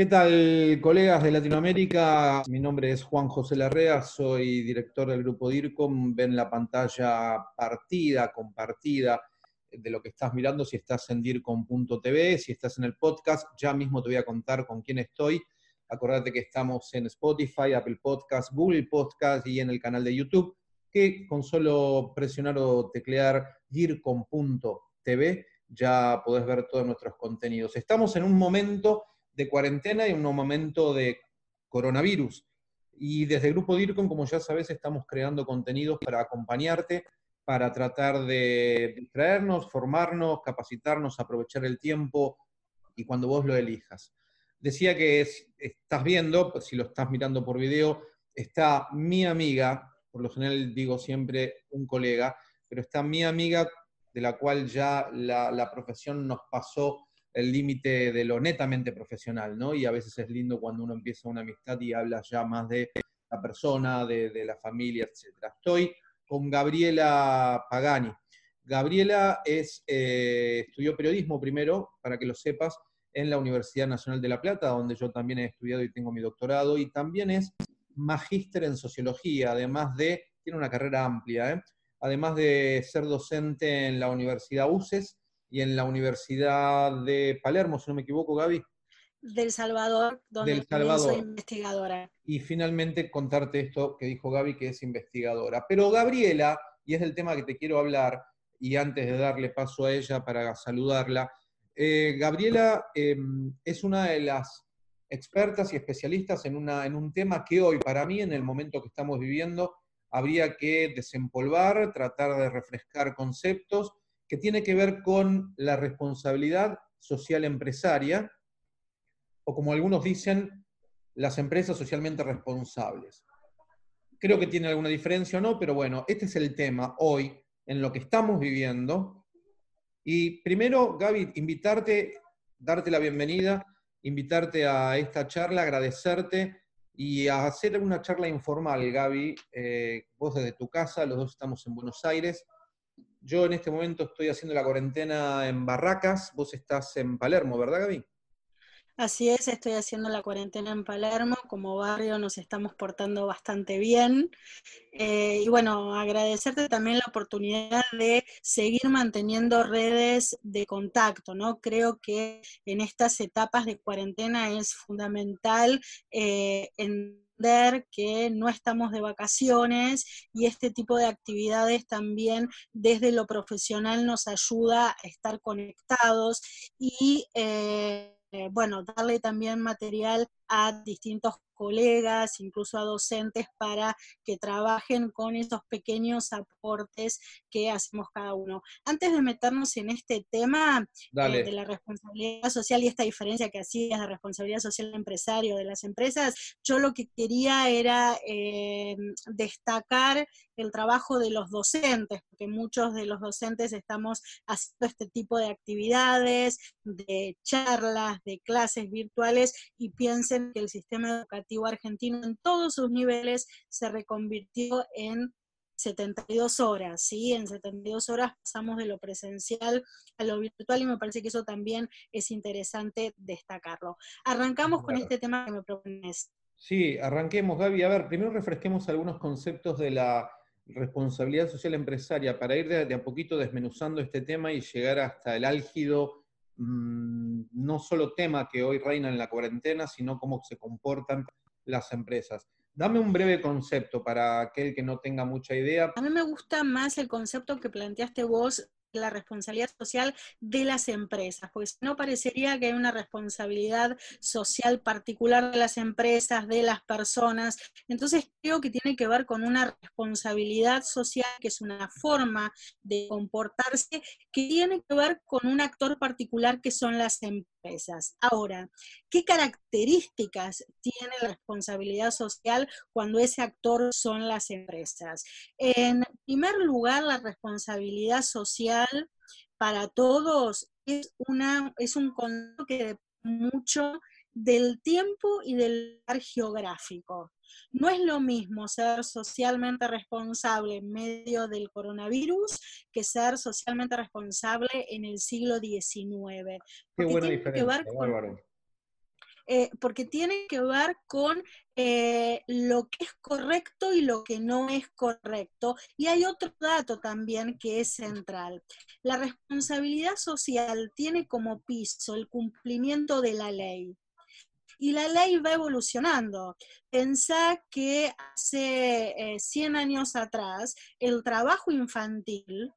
¿Qué tal, colegas de Latinoamérica? Mi nombre es Juan José Larrea, soy director del grupo DIRCOM. Ven la pantalla partida, compartida de lo que estás mirando, si estás en DIRCOM.tv, si estás en el podcast, ya mismo te voy a contar con quién estoy. Acordate que estamos en Spotify, Apple Podcast, Google Podcast y en el canal de YouTube, que con solo presionar o teclear DIRCOM.tv ya podés ver todos nuestros contenidos. Estamos en un momento de cuarentena y un momento de coronavirus. Y desde el Grupo DIRCOM, como ya sabes, estamos creando contenidos para acompañarte, para tratar de distraernos, formarnos, capacitarnos, aprovechar el tiempo y cuando vos lo elijas. Decía que estás viendo, si lo estás mirando por video, está mi amiga, por lo general digo siempre un colega, pero está mi amiga de la cual ya la profesión nos pasó el límite de lo netamente profesional, ¿no? Y a veces es lindo cuando uno empieza una amistad y habla ya más de la persona, de, la familia, etc. Estoy con Gabriela Pagani. Gabriela eh, estudió periodismo primero, para que lo sepas, en la Universidad Nacional de La Plata, donde yo también he estudiado y tengo mi doctorado, y también es magíster en sociología, además de, tiene una carrera amplia, ¿eh? además de ser docente en la Universidad UCES, y en la Universidad de Palermo, si no me equivoco, Gaby. Del Salvador, donde soy investigadora. Y finalmente contarte esto que dijo Gaby, que es investigadora. Pero Gabriela, y es el tema que te quiero hablar, y antes de darle paso a ella para saludarla, eh, Gabriela em, es una de las expertas y especialistas en, una, en un tema que hoy, para mí, en el momento que estamos viviendo, habría que desempolvar, tratar de refrescar conceptos que tiene que ver con la responsabilidad social empresaria, o como algunos dicen, las empresas socialmente responsables. Creo que tiene alguna diferencia o no, pero bueno, este es el tema hoy en lo que estamos viviendo. Y primero, Gaby, invitarte, darte la bienvenida, invitarte a esta charla, agradecerte y a hacer una charla informal, Gaby. Eh, vos desde tu casa, los dos estamos en Buenos Aires. Yo en este momento estoy haciendo la cuarentena en Barracas, vos estás en Palermo, ¿verdad, Gaby? Así es, estoy haciendo la cuarentena en Palermo, como barrio nos estamos portando bastante bien. Eh, y bueno, agradecerte también la oportunidad de seguir manteniendo redes de contacto, ¿no? Creo que en estas etapas de cuarentena es fundamental eh, en que no estamos de vacaciones y este tipo de actividades también desde lo profesional nos ayuda a estar conectados y, eh, bueno, darle también material a distintos colegas, incluso a docentes, para que trabajen con esos pequeños aportes que hacemos cada uno. Antes de meternos en este tema eh, de la responsabilidad social y esta diferencia que hacías de responsabilidad social empresario de las empresas, yo lo que quería era eh, destacar el trabajo de los docentes, porque muchos de los docentes estamos haciendo este tipo de actividades, de charlas, de clases virtuales, y piensen que el sistema educativo argentino en todos sus niveles se reconvirtió en 72 horas, ¿sí? En 72 horas pasamos de lo presencial a lo virtual y me parece que eso también es interesante destacarlo. Arrancamos con este tema que me propones. Sí, arranquemos, Gaby. A ver, primero refresquemos algunos conceptos de la responsabilidad social empresaria para ir de, de a poquito desmenuzando este tema y llegar hasta el álgido Mm, no solo tema que hoy reina en la cuarentena, sino cómo se comportan las empresas. Dame un breve concepto para aquel que no tenga mucha idea. A mí me gusta más el concepto que planteaste vos la responsabilidad social de las empresas, porque no parecería que hay una responsabilidad social particular de las empresas, de las personas. Entonces creo que tiene que ver con una responsabilidad social, que es una forma de comportarse, que tiene que ver con un actor particular que son las empresas. Ahora, ¿qué características tiene la responsabilidad social cuando ese actor son las empresas? En primer lugar, la responsabilidad social para todos es, una, es un concepto que depende mucho del tiempo y del lugar geográfico. No es lo mismo ser socialmente responsable en medio del coronavirus que ser socialmente responsable en el siglo XIX. Qué buena diferencia, eh, porque tiene que ver con eh, lo que es correcto y lo que no es correcto. Y hay otro dato también que es central. La responsabilidad social tiene como piso el cumplimiento de la ley y la ley va evolucionando. Pensá que hace 100 años atrás el trabajo infantil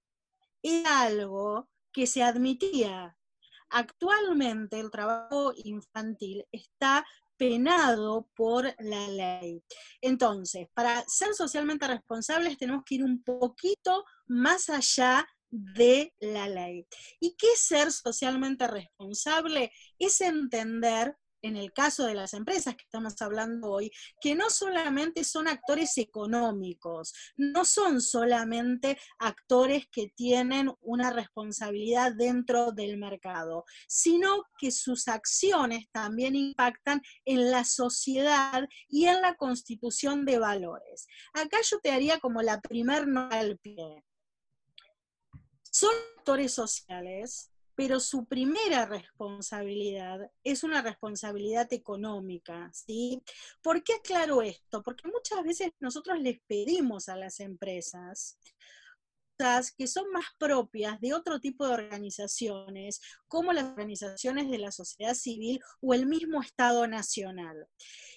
era algo que se admitía. Actualmente el trabajo infantil está penado por la ley. Entonces, para ser socialmente responsables tenemos que ir un poquito más allá de la ley. ¿Y qué es ser socialmente responsable? Es entender en el caso de las empresas que estamos hablando hoy, que no solamente son actores económicos, no son solamente actores que tienen una responsabilidad dentro del mercado, sino que sus acciones también impactan en la sociedad y en la constitución de valores. Acá yo te haría como la primer nota al pie. Son actores sociales, pero su primera responsabilidad es una responsabilidad económica, ¿sí? ¿Por qué aclaro esto? Porque muchas veces nosotros les pedimos a las empresas que son más propias de otro tipo de organizaciones, como las organizaciones de la sociedad civil o el mismo Estado Nacional.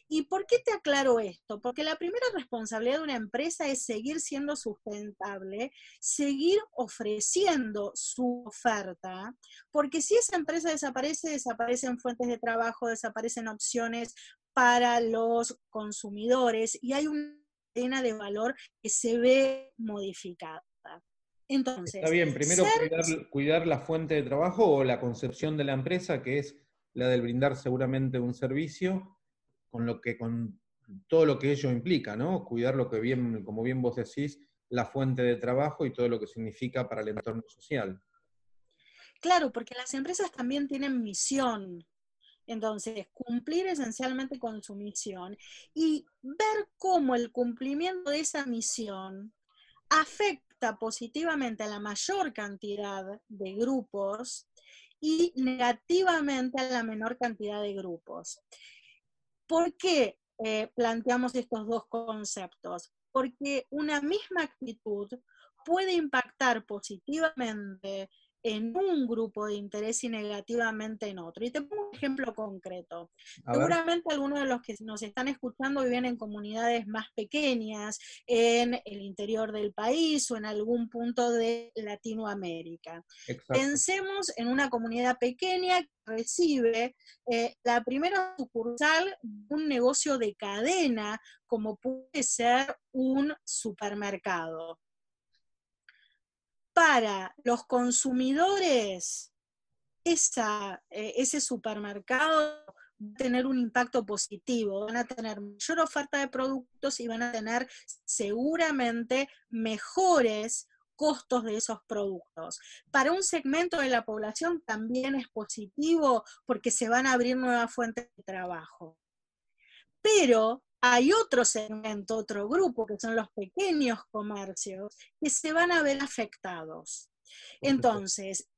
¿Y por qué te aclaro esto? Porque la primera responsabilidad de una empresa es seguir siendo sustentable, seguir ofreciendo su oferta, porque si esa empresa desaparece, desaparecen fuentes de trabajo, desaparecen opciones para los consumidores y hay una cadena de valor que se ve modificada. Entonces, Está bien, primero cuidar, la fuente de trabajo o la concepción de la empresa, que es la del brindar seguramente un servicio, con lo que, con todo lo que ello implica, ¿no? Cuidar lo que bien, como bien vos decís, la fuente de trabajo y todo lo que significa para el entorno social. Claro, porque las empresas también tienen misión. Entonces, cumplir esencialmente con su misión y ver cómo el cumplimiento de esa misión afecta positivamente a la mayor cantidad de grupos y negativamente a la menor cantidad de grupos. ¿Por qué eh, planteamos estos dos conceptos? Porque una misma actitud puede impactar positivamente en un grupo de interés y negativamente en otro. Y te pongo un ejemplo concreto. Seguramente algunos de los que nos están escuchando viven en comunidades más pequeñas, en el interior del país o en algún punto de Latinoamérica. Pensemos en una comunidad pequeña que recibe eh, la primera sucursal de un negocio de cadena, como puede ser un supermercado para los consumidores, eh, ese supermercado va a tener un impacto positivo, van a tener mayor oferta de productos y van a tener seguramente mejores costos de esos productos. Para un segmento de la población también es positivo porque se van a abrir nuevas fuentes de trabajo. Pero hay otro segmento, otro grupo, que son los pequeños comercios, que se van a ver afectados. Entonces,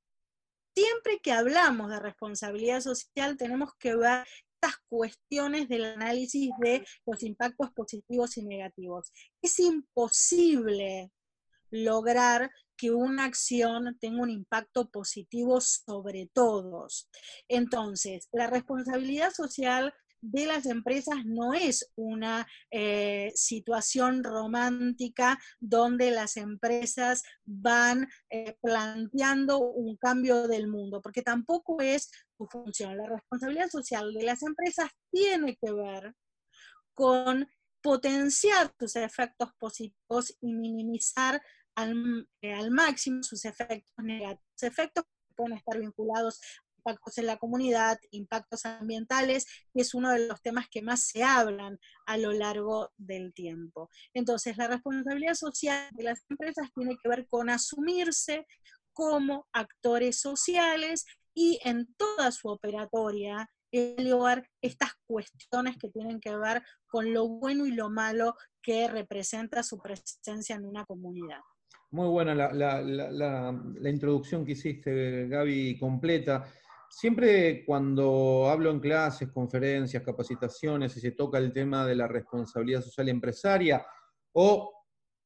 siempre que hablamos de responsabilidad social, tenemos que ver estas cuestiones del análisis de los impactos positivos y negativos. Es imposible lograr que una acción tenga un impacto positivo sobre todos. Entonces, la responsabilidad social de las empresas no es una eh, situación romántica donde las empresas van eh, planteando un cambio del mundo, porque tampoco es su función. La responsabilidad social de las empresas tiene que ver con potenciar sus efectos positivos y minimizar al, eh, al máximo sus efectos negativos, efectos pueden estar vinculados impactos en la comunidad, impactos ambientales, que es uno de los temas que más se hablan a lo largo del tiempo. Entonces, la responsabilidad social de las empresas tiene que ver con asumirse como actores sociales y en toda su operatoria elevar estas cuestiones que tienen que ver con lo bueno y lo malo que representa su presencia en una comunidad. Muy buena la, la introducción que hiciste, Gaby, completa. Siempre cuando hablo en clases, conferencias, capacitaciones y se toca el tema de la responsabilidad social empresaria o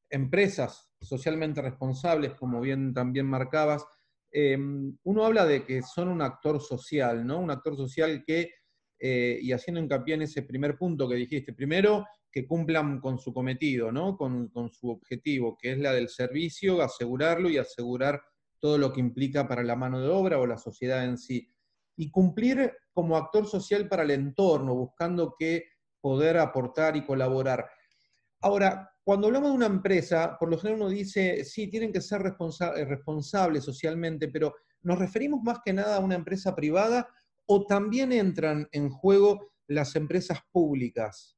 empresas socialmente responsables, como bien también marcabas, eh, uno habla de que son un actor social, ¿no? Un actor social que, eh, y haciendo hincapié en ese primer punto que dijiste, primero, que cumplan con su cometido, ¿no? Con, con su objetivo, que es la del servicio, asegurarlo y asegurar todo lo que implica para la mano de obra o la sociedad en sí. Y cumplir como actor social para el entorno, buscando que poder aportar y colaborar. Ahora, cuando hablamos de una empresa, por lo general uno dice, sí, tienen que ser eh, responsables socialmente, pero ¿nos referimos más que nada a una empresa privada o también entran en juego las empresas públicas?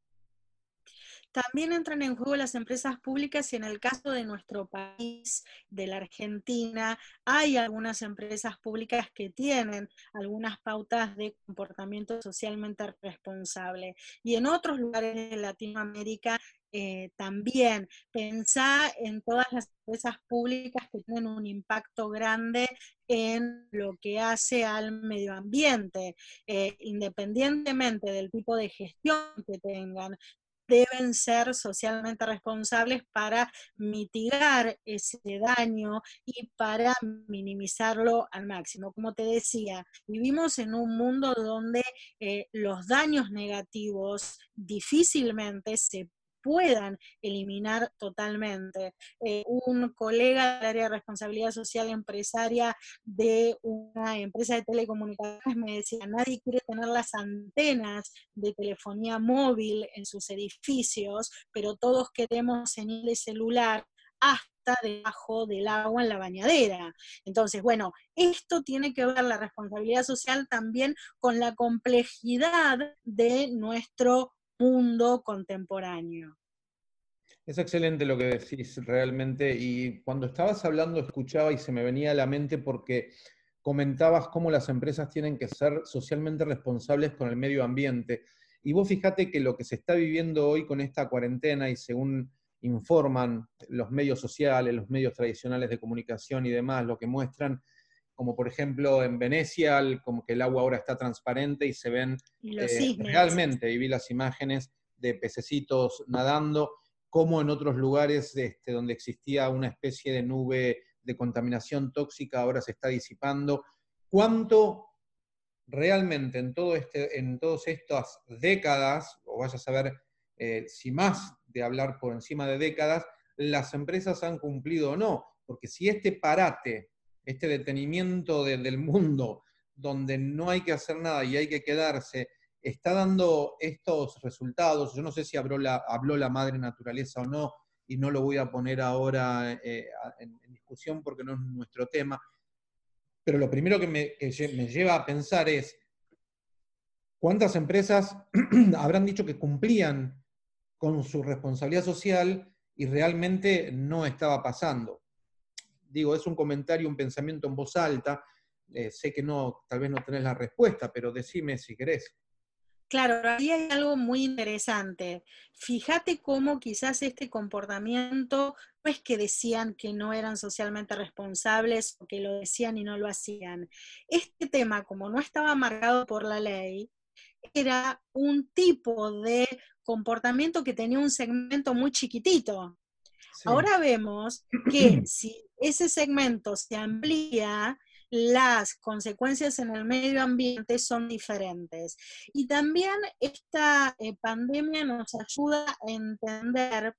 También entran en juego las empresas públicas y en el caso de nuestro país, de la Argentina, hay algunas empresas públicas que tienen algunas pautas de comportamiento socialmente responsable. Y en otros lugares de Latinoamérica eh, también pensar en todas las empresas públicas que tienen un impacto grande en lo que hace al medio ambiente, eh, independientemente del tipo de gestión que tengan, deben ser socialmente responsables para mitigar ese daño y para minimizarlo al máximo. Como te decía, vivimos en un mundo donde eh, los daños negativos difícilmente se puedan eliminar totalmente. Eh, un colega del área de responsabilidad social empresaria de una empresa de telecomunicaciones me decía, nadie quiere tener las antenas de telefonía móvil en sus edificios, pero todos queremos en el celular hasta debajo del agua en la bañadera. Entonces, bueno, esto tiene que ver la responsabilidad social también con la complejidad de nuestro mundo contemporáneo. Es excelente lo que decís realmente y cuando estabas hablando escuchaba y se me venía a la mente porque comentabas cómo las empresas tienen que ser socialmente responsables con el medio ambiente. Y vos fíjate que lo que se está viviendo hoy con esta cuarentena y según informan los medios sociales, los medios tradicionales de comunicación y demás, lo que muestran, como por ejemplo en Venecia, como que el agua ahora está transparente y se ven eh, realmente, y vi las imágenes de pececitos nadando, como en otros lugares este, donde existía una especie de nube de contaminación tóxica ahora se está disipando. ¿Cuánto realmente en, todo este, en todas estas décadas, o vaya a saber eh, si más de hablar por encima de décadas, las empresas han cumplido o no? Porque si este parate, este detenimiento del mundo, donde no hay que hacer nada y hay que quedarse, está dando estos resultados. Yo no sé si habló la, madre naturaleza o no, y no lo voy a poner ahora eh, en, discusión porque no es nuestro tema. Pero lo primero que me lleva a pensar es, ¿cuántas empresas habrán dicho que cumplían con su responsabilidad social y realmente no estaba pasando? Digo, es un comentario, un pensamiento en voz alta. Eh, sé que no, tal vez no tenés la respuesta, pero decime si querés. Claro, ahí hay algo muy interesante. Fíjate cómo quizás este comportamiento no es que decían que no eran socialmente responsables o que lo decían y no lo hacían. Este tema, como no estaba marcado por la ley, era un tipo de comportamiento que tenía un segmento muy chiquitito. Ahora vemos que si ese segmento se amplía, las consecuencias en el medio ambiente son diferentes. Y también esta eh, pandemia nos ayuda a entender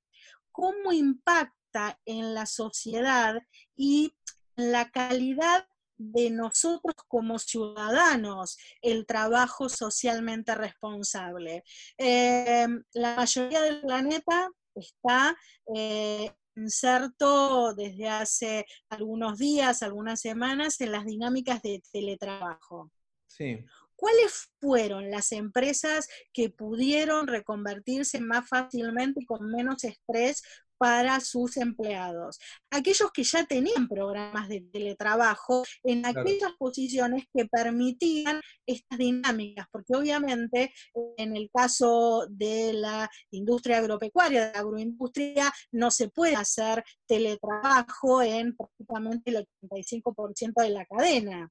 cómo impacta en la sociedad y la calidad de nosotros como ciudadanos el trabajo socialmente responsable. Em, la mayoría del planeta está eh, inserto desde hace algunos días, algunas semanas, en las dinámicas de teletrabajo. Sí. ¿Cuáles fueron las empresas que pudieron reconvertirse más fácilmente y con menos estrés para sus empleados. Aquellos que ya tenían programas de teletrabajo en aquellas posiciones que permitían estas dinámicas, porque obviamente en el caso de la industria agropecuaria, de la agroindustria, no se puede hacer teletrabajo en prácticamente el 85% de la cadena.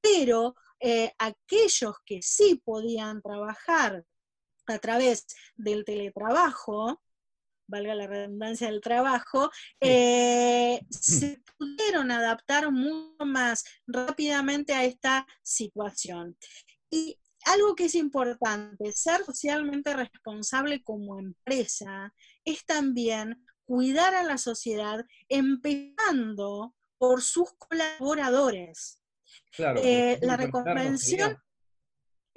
Pero eh, aquellos que sí podían trabajar a través del teletrabajo, valga la redundancia del trabajo, eh, se pudieron adaptar mucho más rápidamente a esta situación. Y algo que es importante, ser socialmente responsable como empresa es también cuidar a la sociedad empezando por sus colaboradores. Claro, eh, la reconvención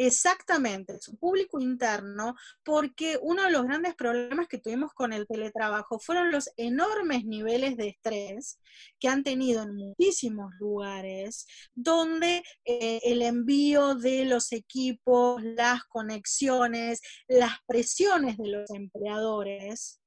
Exactamente, su público interno, porque uno de los grandes problemas que tuvimos con el teletrabajo fueron los enormes niveles de estrés que han tenido en muchísimos lugares, donde eh, el envío de los equipos, las conexiones, las presiones de los empleadores,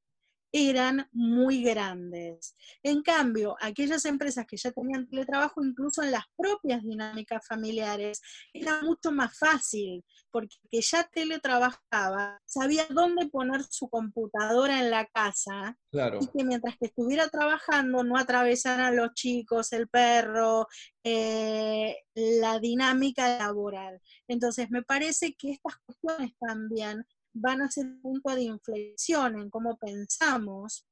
eran muy grandes. En cambio, aquellas empresas que ya tenían teletrabajo, incluso en las propias dinámicas familiares, era mucho más fácil, porque que ya teletrabajaba, sabía dónde poner su computadora en la casa y que mientras que estuviera trabajando no atravesara a los chicos, el perro, eh, la dinámica laboral. Entonces, me parece que estas cuestiones también van a ser un punto de inflexión en cómo pensamos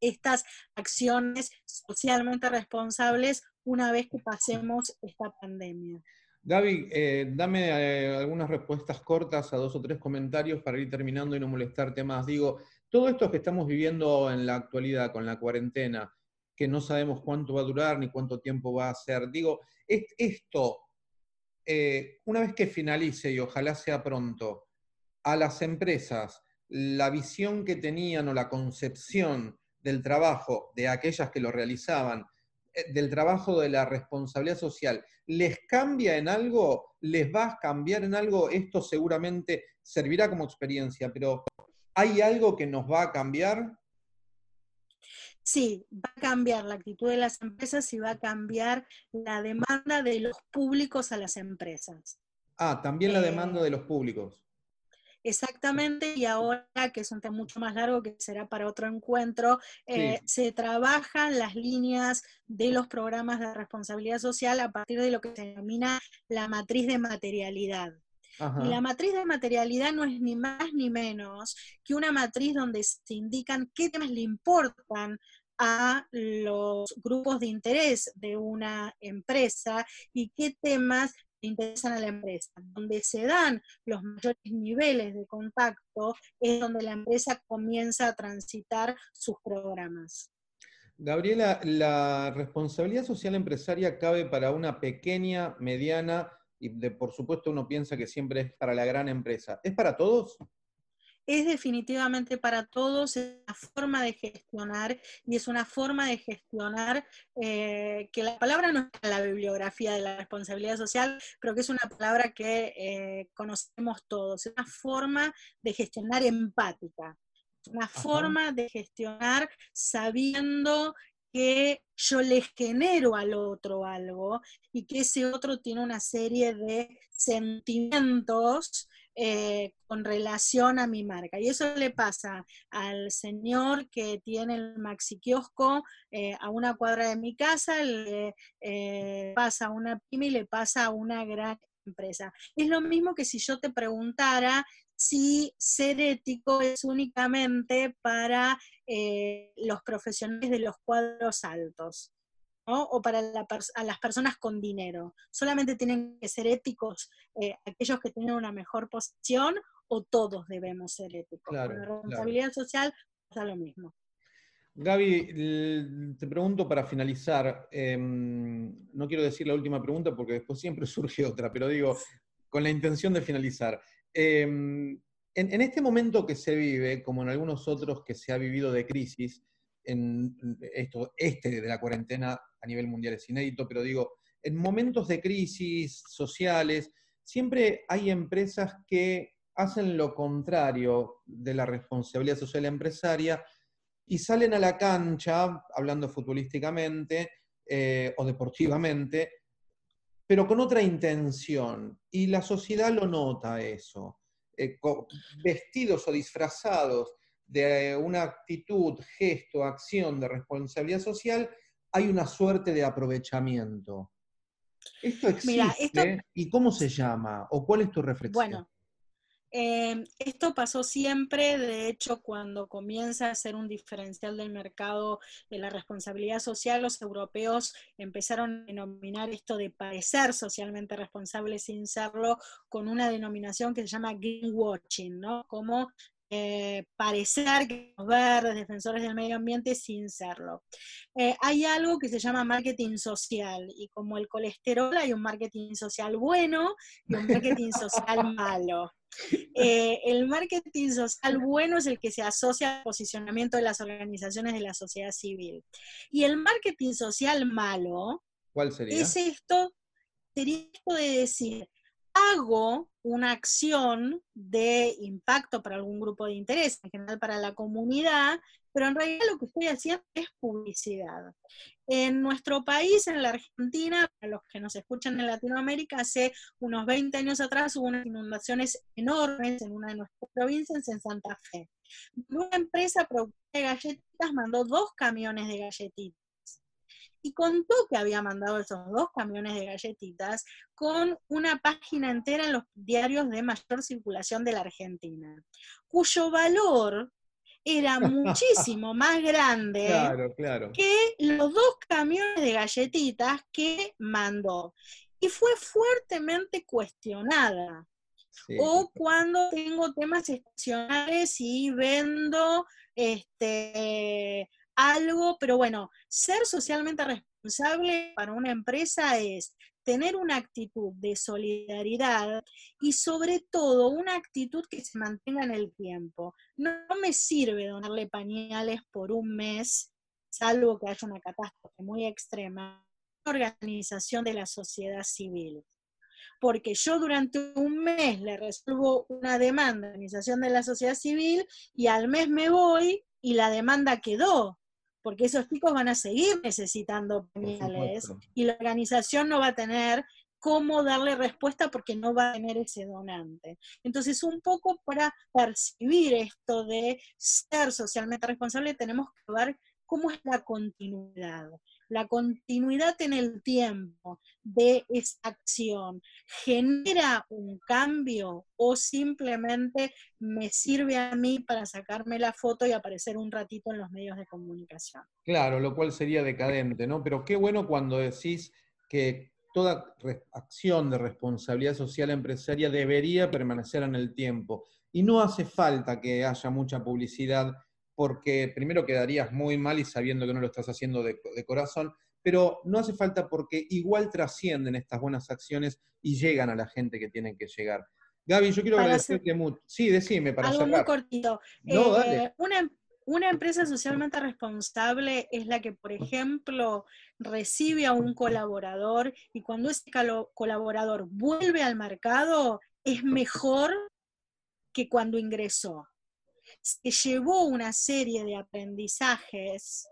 estas acciones socialmente responsables una vez que pasemos esta pandemia. Gaby, eh, dame eh, algunas respuestas cortas a dos o tres comentarios para ir terminando y no molestarte más. Digo, todo esto que estamos viviendo en la actualidad con la cuarentena, que no sabemos cuánto va a durar ni cuánto tiempo va a ser, digo, esto, eh, una vez que finalice y ojalá sea pronto, a las empresas la visión que tenían o la concepción del trabajo de aquellas que lo realizaban, eh, del trabajo de la responsabilidad social, ¿les cambia en algo? ¿Les va a cambiar en algo? Esto seguramente servirá como experiencia, pero ¿hay algo que nos va a cambiar? Sí, va a cambiar la actitud de las empresas y va a cambiar la demanda de los públicos a las empresas. Ah, también la demanda de los públicos. Exactamente, y ahora que es un tema mucho más largo, que será para otro encuentro, eh, se trabajan las líneas de los programas de responsabilidad social a partir de lo que se denomina la matriz de materialidad. Y la matriz de materialidad no es ni más ni menos que una matriz donde se indican qué temas le importan a los grupos de interés de una empresa y qué temas interesan a la empresa. Donde se dan los mayores niveles de contacto es donde la empresa comienza a transitar sus programas. Gabriela, la responsabilidad social empresaria cabe para una pequeña, mediana y por supuesto uno piensa que siempre es para la gran empresa. ¿Es para todos? Es definitivamente para todos, una forma de gestionar y es una forma de gestionar eh, que la palabra no está en la bibliografía de la responsabilidad social, pero que es una palabra que eh, conocemos todos, es una forma de gestionar empática, una forma de gestionar sabiendo que yo le genero al otro algo y que ese otro tiene una serie de sentimientos eh, con relación a mi marca. Y eso le pasa al señor que tiene el maxi kiosco eh, a una cuadra de mi casa, le eh, pasa a una pyme y le pasa a una gran empresa. Es lo mismo que si yo te preguntara si ser ético es únicamente para los profesionales de los cuadros altos o para a las personas con dinero. Solamente tienen que ser éticos eh, aquellos que tienen una mejor posición o todos debemos ser éticos. la responsabilidad social pasa lo mismo. Gaby, te pregunto para finalizar, em, no quiero decir la última pregunta porque después siempre surge otra, pero digo, con la intención de finalizar. Em, en, este momento que se vive, como en algunos otros que se ha vivido de crisis, en esto, este de la cuarentena a nivel mundial es inédito, pero digo, en momentos de crisis sociales, siempre hay empresas que hacen lo contrario de la responsabilidad social empresaria y salen a la cancha, hablando futbolísticamente eh, o deportivamente, pero con otra intención. Y la sociedad lo nota eso. Eh, vestidos o disfrazados de una actitud, gesto, acción de responsabilidad social, hay una suerte de aprovechamiento. ¿Esto existe? ¿Y cómo se llama? ¿O cuál es tu reflexión? Bueno, eh, esto pasó siempre, de hecho, cuando comienza a ser un diferencial del mercado de la responsabilidad social, los europeos empezaron a denominar esto de parecer socialmente responsable sin serlo con una denominación que se llama greenwashing, ¿no? Como eh, parecer que los verdes, defensores del medio ambiente, sin serlo. Eh, hay algo que se llama marketing social, y como el colesterol hay un marketing social bueno y un marketing social malo. Eh, el marketing social bueno es el que se asocia al posicionamiento de las organizaciones de la sociedad civil. Y el marketing social malo ¿Cuál sería? es esto, sería esto de decir, hago una acción de impacto para algún grupo de interés, en general para la comunidad, pero en realidad lo que estoy haciendo es publicidad. En nuestro país, en la Argentina, para los que nos escuchan en Latinoamérica, hace unos 20 años atrás hubo unas inundaciones enormes en una de nuestras provincias, en Santa Fe. Una empresa productora de galletitas mandó dos camiones de galletitas y contó que había mandado esos dos camiones de galletitas con una página entera en los diarios de mayor circulación de la Argentina, cuyo valor era muchísimo más grande que los dos camiones de galletitas que mandó. Y fue fuertemente cuestionada. O cuando tengo temas estacionales y vendo este, algo, pero bueno, ser socialmente responsable para una empresa es tener una actitud de solidaridad y sobre todo una actitud que se mantenga en el tiempo. No, me sirve donarle pañales por un mes, salvo que haya una catástrofe muy extrema, organización de la sociedad civil. Porque yo durante un mes le resuelvo una demanda de organización de la sociedad civil y al mes me voy y la demanda quedó porque esos chicos van a seguir necesitando pañales y la organización no va a tener cómo darle respuesta porque no va a tener ese donante. Entonces, un poco para percibir esto de ser socialmente responsable, tenemos que ver cómo es la continuidad la continuidad en el tiempo de esa acción genera un cambio o simplemente me sirve a mí para sacarme la foto y aparecer un ratito en los medios de comunicación. Claro, lo cual sería decadente, ¿no? Pero qué bueno cuando decís que toda acción de responsabilidad social empresaria debería permanecer en el tiempo. Y no hace falta que haya mucha publicidad porque primero quedarías muy mal y sabiendo que no lo estás haciendo de, corazón, pero no hace falta porque igual trascienden estas buenas acciones y llegan a la gente que tienen que llegar. Gaby, yo quiero agradecerte mucho. Sí, decime, para Algo muy cortito. No, eh, Una, una empresa socialmente responsable es la que, por ejemplo, recibe a un colaborador y cuando ese colaborador vuelve al mercado, es mejor que cuando ingresó se llevó una serie de aprendizajes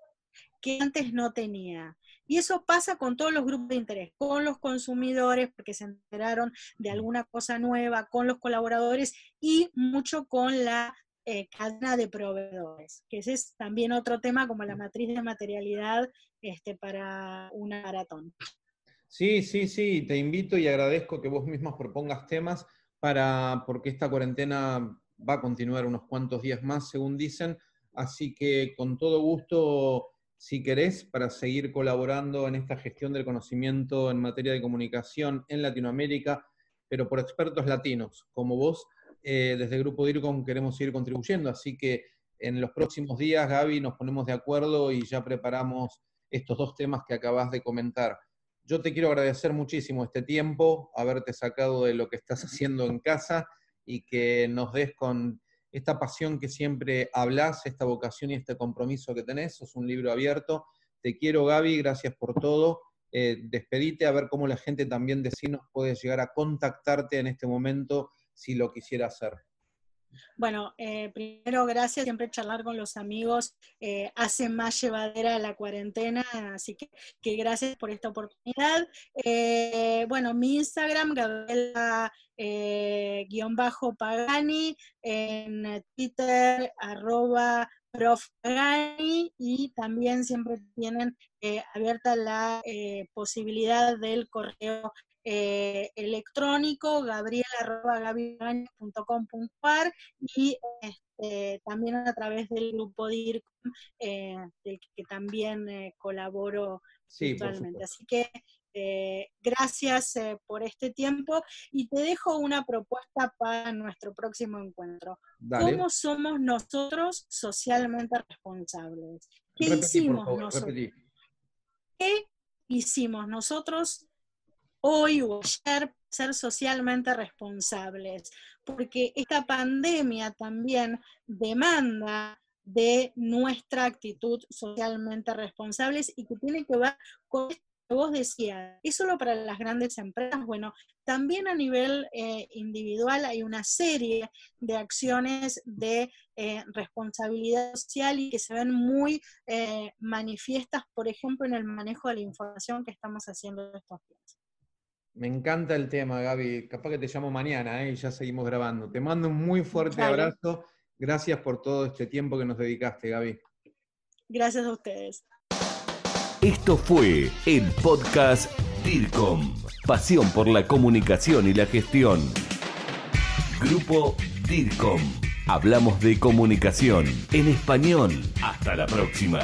que antes no tenía. Y eso pasa con todos los grupos de interés, con los consumidores, porque se enteraron de alguna cosa nueva, con los colaboradores y mucho con la eh, cadena de proveedores, que ese es también otro tema como la matriz de materialidad este, para una maratón. Sí, sí, sí, te invito y agradezco que vos mismos propongas temas para, porque esta cuarentena va a continuar unos cuantos días más, según dicen, así que con todo gusto, si querés, para seguir colaborando en esta gestión del conocimiento en materia de comunicación en Latinoamérica, pero por expertos latinos, como vos, eh, desde el Grupo DIRCOM queremos seguir contribuyendo, así que en los próximos días, Gaby, nos ponemos de acuerdo y ya preparamos estos dos temas que acabas de comentar. Yo te quiero agradecer muchísimo este tiempo, haberte sacado de lo que estás haciendo en casa y que nos des con esta pasión que siempre hablas, esta vocación y este compromiso que tenés. Es un libro abierto. Te quiero, Gaby, gracias por todo. Eh, despedite a ver cómo la gente también de nos puede llegar a contactarte en este momento si lo quisiera hacer. Bueno, eh, primero gracias, siempre charlar con los amigos eh, hace más llevadera la cuarentena, así que, gracias por esta oportunidad. Eh, bueno, mi Instagram, Gabriela guion bajo Pagani, en Twitter, arroba Prof. Y también siempre tienen abierta la posibilidad del correo eh, electrónico gabriela.gabigani.com.ar y este, también a través del grupo DIRCOM, del que también colaboro virtualmente. Así que eh, gracias eh, por este tiempo y te dejo una propuesta para nuestro próximo encuentro. ¿Cómo somos nosotros socialmente responsables? ¿Qué hicimos nosotros? ¿Qué hicimos nosotros hoy o ayer ser socialmente responsables? Porque esta pandemia también demanda de nuestra actitud socialmente responsables y que tiene que ver con vos decías, ¿es solo para las grandes empresas? Bueno, también a nivel eh, individual hay una serie de acciones de eh, responsabilidad social y que se ven muy eh, manifiestas, por ejemplo, en el manejo de la información que estamos haciendo estos días. Me encanta el tema, Gaby. Capaz que te llamo mañana y ya seguimos grabando. Te mando un muy fuerte abrazo. Gracias por todo este tiempo que nos dedicaste, Gaby. Gracias a ustedes. Esto fue el podcast DIRCOM, pasión por la comunicación y la gestión. Grupo DIRCOM. Hablamos de comunicación en español. Hasta la próxima.